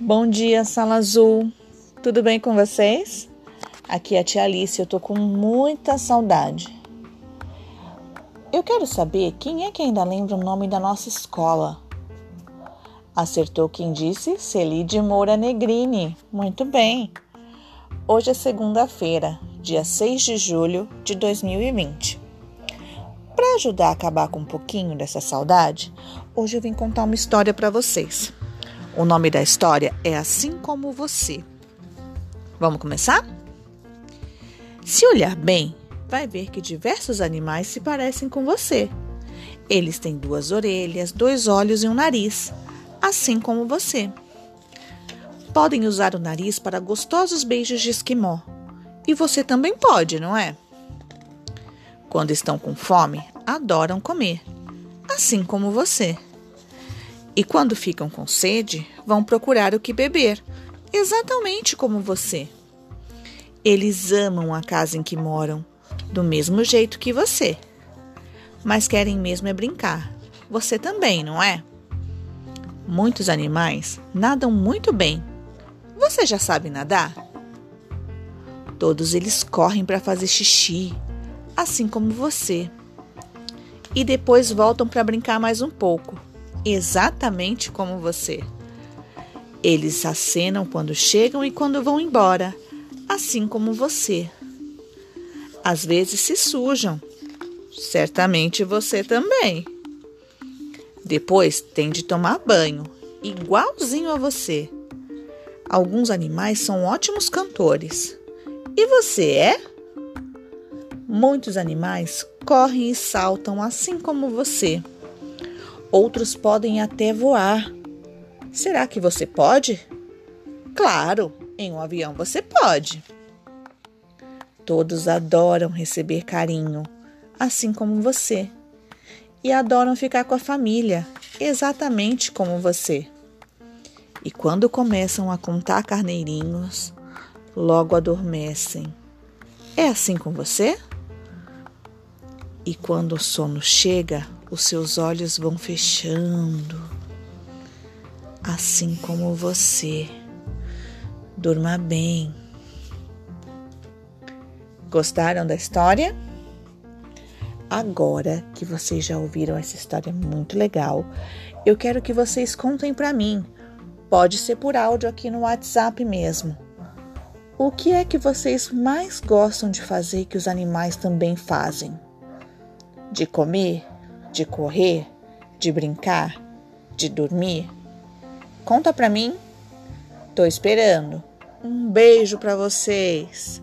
Bom dia, Sala Azul. Tudo bem com vocês? Aqui é a tia Alice, eu tô com muita saudade. Eu quero saber quem é que ainda lembra o nome da nossa escola. Acertou quem disse Celide Moura Negrini. Muito bem. Hoje é segunda-feira, dia 6 de julho de 2020. Para ajudar a acabar com um pouquinho dessa saudade, hoje eu vim contar uma história para vocês. O nome da história é Assim Como Você. Vamos começar? Se olhar bem, vai ver que diversos animais se parecem com você. Eles têm duas orelhas, dois olhos e um nariz, assim como você. Podem usar o nariz para gostosos beijos de esquimó. E você também pode, não é? Quando estão com fome, adoram comer, assim como você. E quando ficam com sede, vão procurar o que beber, exatamente como você. Eles amam a casa em que moram, do mesmo jeito que você. Mas querem mesmo é brincar. Você também, não é? Muitos animais nadam muito bem. Você já sabe nadar? Todos eles correm para fazer xixi, assim como você. E depois voltam para brincar mais um pouco exatamente como você. Eles acenam quando chegam e quando vão embora, assim como você. Às vezes se sujam, certamente você também. Depois tem de tomar banho, igualzinho a você. Alguns animais são ótimos cantores. E você é? Muitos animais correm e saltam assim como você. Outros podem até voar. Será que você pode? Claro, em um avião você pode. Todos adoram receber carinho, assim como você. E adoram ficar com a família, exatamente como você. E quando começam a contar carneirinhos, logo adormecem. É assim com você? E quando o sono chega, os seus olhos vão fechando, assim como você. Durma bem. Gostaram da história? Agora que vocês já ouviram essa história muito legal, eu quero que vocês contem para mim. Pode ser por áudio aqui no WhatsApp mesmo. O que é que vocês mais gostam de fazer que os animais também fazem? De comer? De correr, de brincar, de dormir? Conta pra mim. Tô esperando. Um beijo para vocês.